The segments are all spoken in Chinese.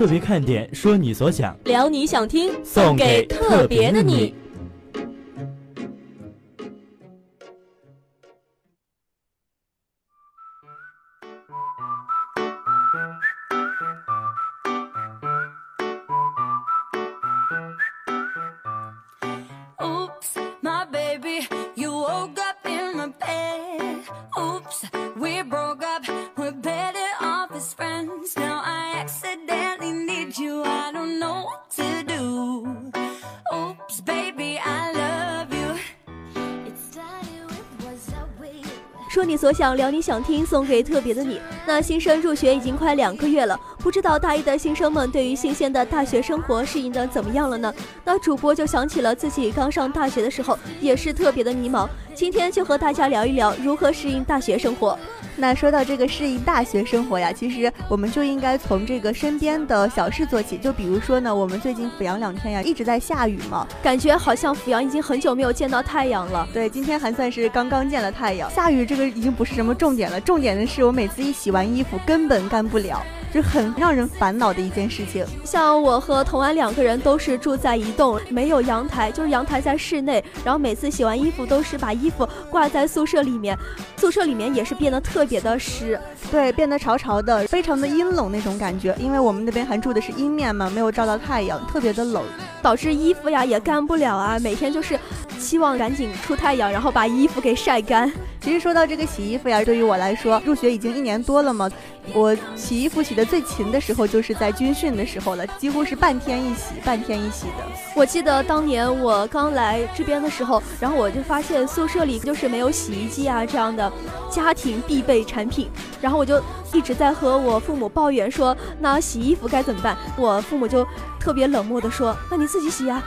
特别看点，说你所想，聊你想听，送给特别的你。说你所想，聊你想听，送给特别的你。那新生入学已经快两个月了，不知道大一的新生们对于新鲜的大学生活适应的怎么样了呢？那主播就想起了自己刚上大学的时候，也是特别的迷茫。今天就和大家聊一聊如何适应大学生活。那说到这个适应大学生活呀，其实我们就应该从这个身边的小事做起。就比如说呢，我们最近阜阳两天呀一直在下雨嘛，感觉好像阜阳已经很久没有见到太阳了。对，今天还算是刚刚见了太阳。下雨这个已经不是什么重点了，重点的是我每次一洗完衣服根本干不了。就很让人烦恼的一件事情。像我和童安两个人都是住在一栋没有阳台，就是阳台在室内，然后每次洗完衣服都是把衣服挂在宿舍里面，宿舍里面也是变得特别的湿，对，变得潮潮的，非常的阴冷那种感觉。因为我们那边还住的是阴面嘛，没有照到太阳，特别的冷，导致衣服呀也干不了啊，每天就是期望赶紧出太阳，然后把衣服给晒干。其实说到这个洗衣服呀，对于我来说，入学已经一年多了嘛，我洗衣服洗的最勤的时候就是在军训的时候了，几乎是半天一洗，半天一洗的。我记得当年我刚来这边的时候，然后我就发现宿舍里就是没有洗衣机啊这样的家庭必备产品，然后我就一直在和我父母抱怨说，那洗衣服该怎么办？我父母就特别冷漠的说，那你自己洗呀。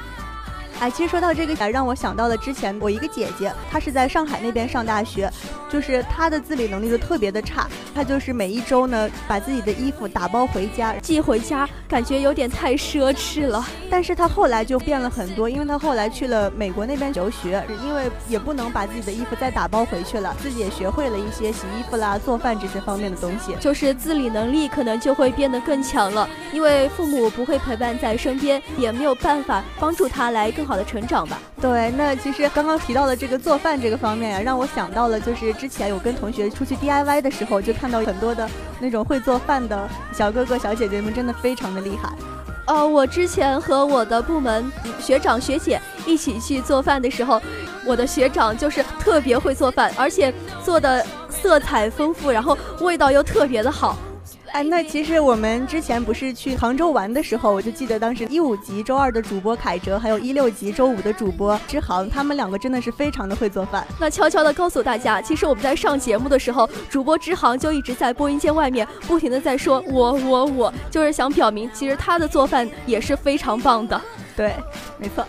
哎，其实说到这个，让我想到了之前我一个姐姐，她是在上海那边上大学，就是她的自理能力就特别的差，她就是每一周呢把自己的衣服打包回家寄回家，感觉有点太奢侈了。但是她后来就变了很多，因为她后来去了美国那边留学，因为也不能把自己的衣服再打包回去了，自己也学会了一些洗衣服啦、做饭这些方面的东西，就是自理能力可能就会变得更强了，因为父母不会陪伴在身边，也没有办法帮助她来更好。的成长吧。对，那其实刚刚提到的这个做饭这个方面呀，让我想到了，就是之前有跟同学出去 DIY 的时候，就看到很多的那种会做饭的小哥哥小姐姐们，真的非常的厉害。呃，我之前和我的部门学长学姐一起去做饭的时候，我的学长就是特别会做饭，而且做的色彩丰富，然后味道又特别的好。哎，那其实我们之前不是去杭州玩的时候，我就记得当时一五级周二的主播凯哲，还有一六级周五的主播支航，他们两个真的是非常的会做饭。那悄悄的告诉大家，其实我们在上节目的时候，主播支航就一直在播音间外面不停的在说我我我，就是想表明其实他的做饭也是非常棒的。对，没错。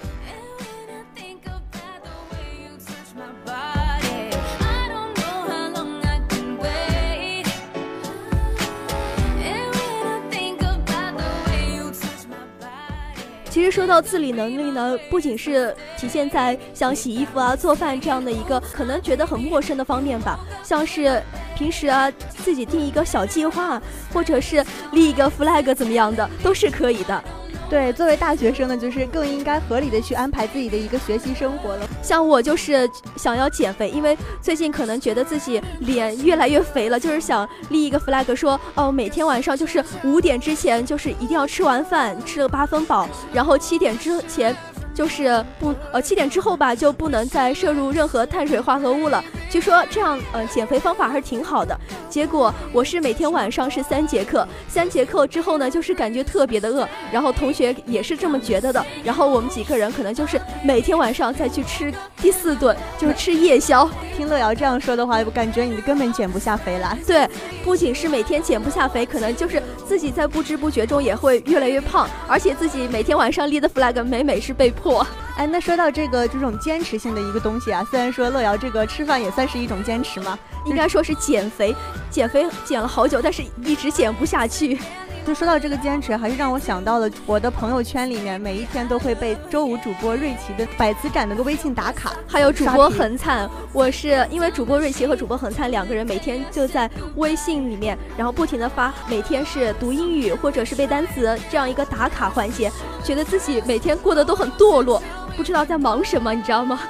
实说到自理能力呢，不仅是体现在像洗衣服啊、做饭这样的一个可能觉得很陌生的方面吧，像是平时啊自己定一个小计划，或者是立一个 flag 怎么样的，都是可以的。对，作为大学生呢，就是更应该合理的去安排自己的一个学习生活了。像我就是想要减肥，因为最近可能觉得自己脸越来越肥了，就是想立一个 flag，说哦，每天晚上就是五点之前就是一定要吃完饭，吃了八分饱，然后七点之前。就是不呃七点之后吧，就不能再摄入任何碳水化合物了。据说这样呃减肥方法还是挺好的。结果我是每天晚上是三节课，三节课之后呢，就是感觉特别的饿。然后同学也是这么觉得的。然后我们几个人可能就是每天晚上再去吃第四顿，就是吃夜宵。听乐瑶这样说的话，我感觉你根本减不下肥来。对，不仅是每天减不下肥，可能就是自己在不知不觉中也会越来越胖，而且自己每天晚上立的 flag 每每是被迫。嚯，哎，那说到这个这种坚持性的一个东西啊，虽然说乐瑶这个吃饭也算是一种坚持嘛，应该说是减肥，减肥减了好久，但是一直减不下去。就说到这个坚持，还是让我想到了我的朋友圈里面，每一天都会被周五主播瑞奇的百词斩那个微信打卡，还有主播恒灿。我是因为主播瑞奇和主播恒灿两个人每天就在微信里面，然后不停的发，每天是读英语或者是背单词这样一个打卡环节，觉得自己每天过得都很堕落，不知道在忙什么，你知道吗？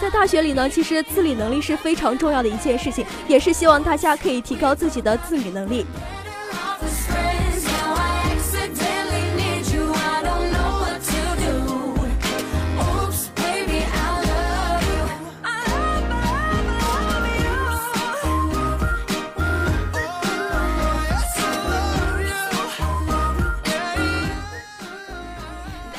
在大学里呢，其实自理能力是非常重要的一件事情，也是希望大家可以提高自己的自理能力。